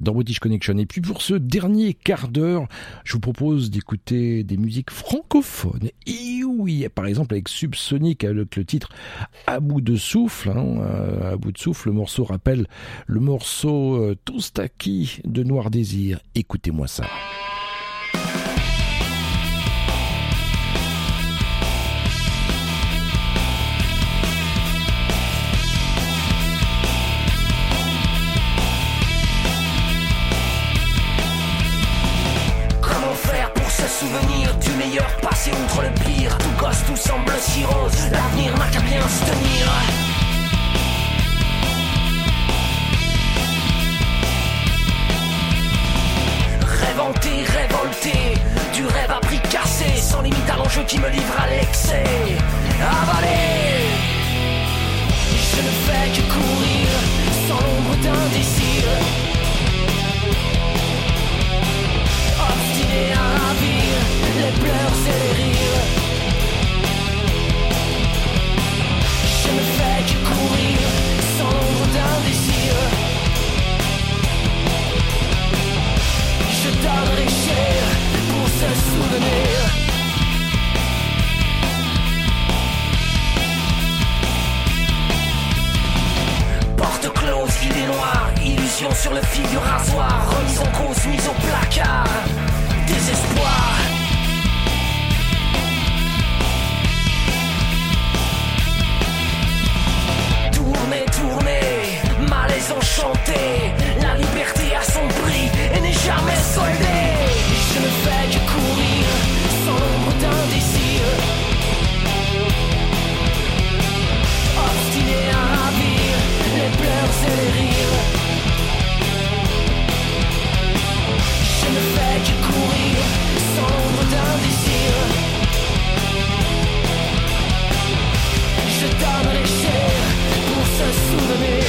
dans British Connection. Et puis, pour ce dernier quart d'heure, je vous propose d'écouter des musiques francophones. Et oui, par exemple, avec Subsonic, avec le titre À bout de souffle. hein, euh, à bout de souffle, le morceau rappelle le morceau euh, Toustaki de Noir Désir. Écoutez-moi ça. Tout semble si rose, l'avenir n'a qu'à bien se tenir. Révolté, révolté, du rêve à prix cassé Sans limite à l'enjeu qui me livre à l'excès. Avalé. Je ne fais que courir sans l'ombre d'un désir. Obstiné à ravir les pleurs et les rires. Ne fait que courir sans doute d'un désir Je t'en réchèrent pour se souvenir Porte close, filet noir. illusion sur le fil du rasoir Remise en cause, mise au placard, désespoir tourner, tourner, malaise enchanté, la liberté a son prix et n'est jamais soldée. Je ne fais que courir sans l'ombre d'un désir. Obstiné à ravir les pleurs et les rires. Je ne fais que courir sans l'ombre d'un désir. Je donne les chairs. sous le nez.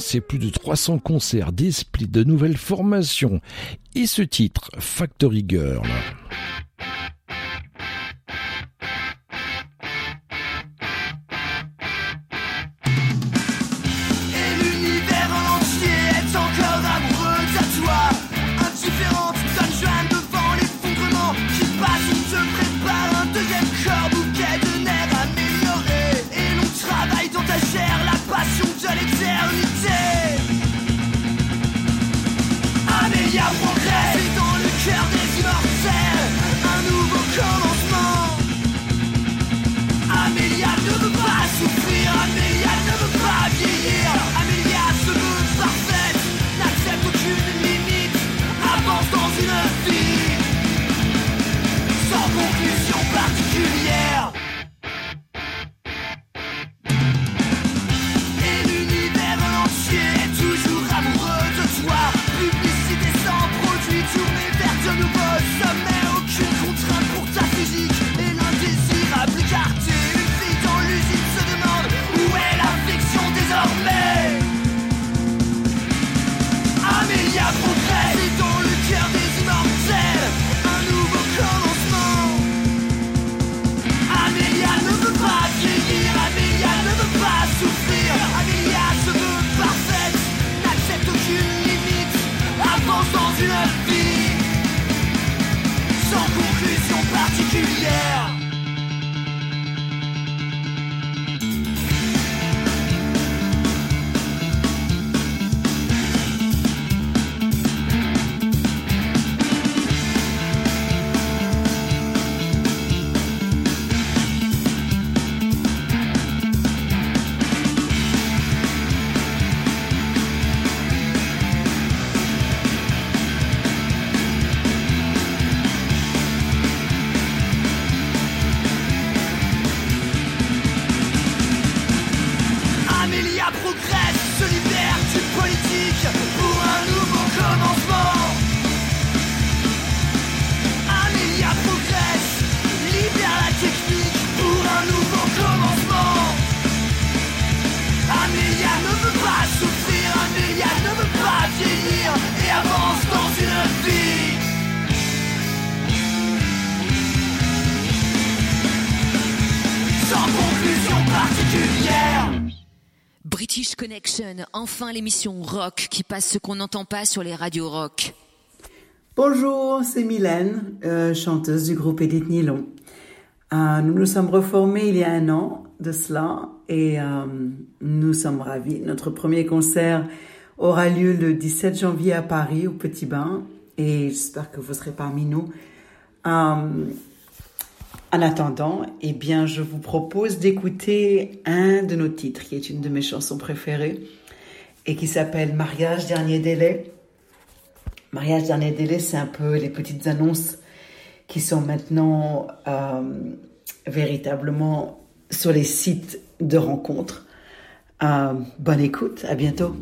C'est plus de 300 concerts, des splits, de nouvelles formations. Et ce titre, Factory Girl. Enfin l'émission rock qui passe ce qu'on n'entend pas sur les radios rock. Bonjour, c'est Mylène, euh, chanteuse du groupe Edith Nylon. Euh, nous nous sommes reformés il y a un an de cela et euh, nous sommes ravis. Notre premier concert aura lieu le 17 janvier à Paris au Petit Bain et j'espère que vous serez parmi nous. En attendant, eh bien, je vous propose d'écouter un de nos titres qui est une de mes chansons préférées et qui s'appelle Mariage dernier délai. Mariage dernier délai, c'est un peu les petites annonces qui sont maintenant euh, véritablement sur les sites de rencontres. Euh, bonne écoute, à bientôt.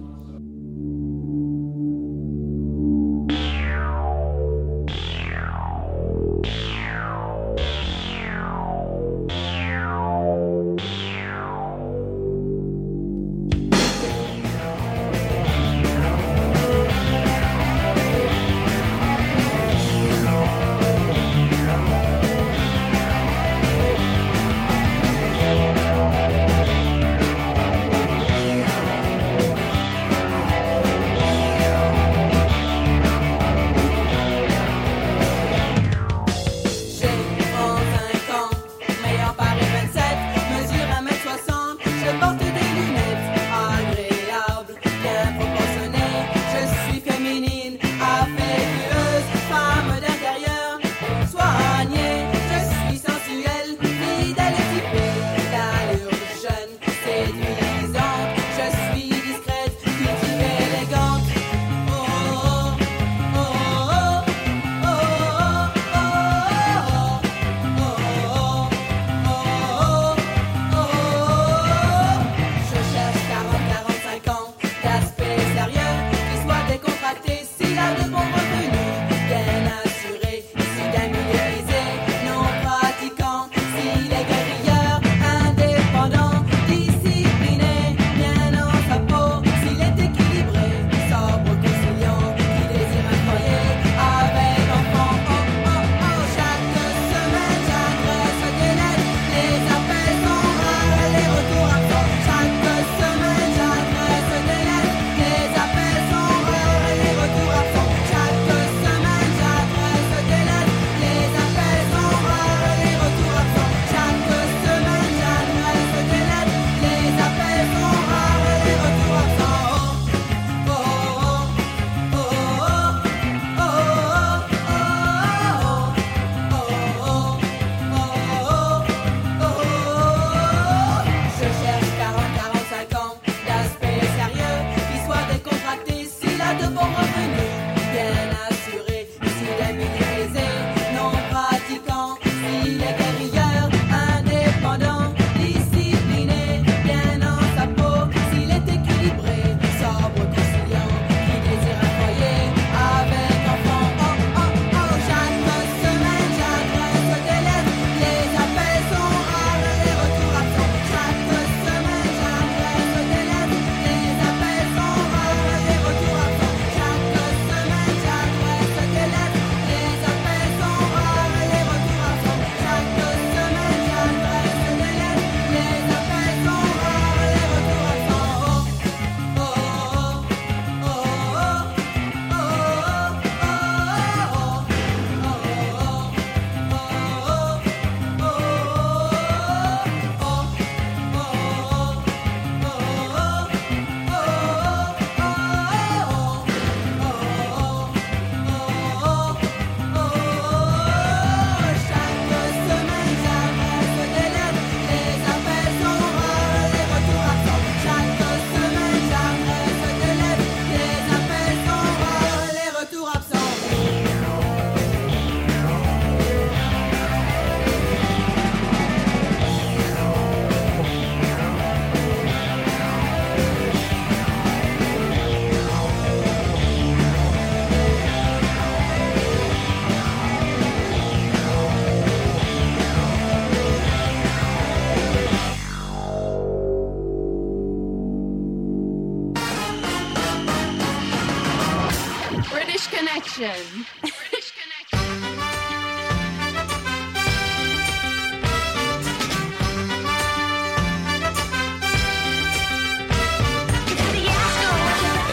Connection.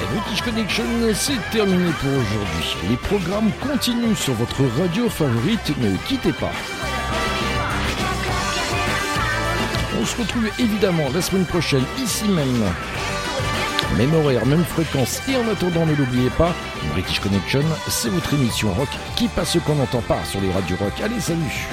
British Connection, c'est terminé pour aujourd'hui. Les programmes continuent sur votre radio favorite, ne quittez pas. On se retrouve évidemment la semaine prochaine, ici même. Même horaire, même fréquence. Et en attendant, ne l'oubliez pas, British Connection, c'est votre émission rock qui passe ce qu'on n'entend pas sur les radios rock. Allez, salut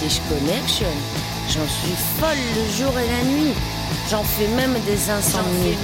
British Connection. J'en suis folle le jour et la nuit. J'en fais même des insomnies.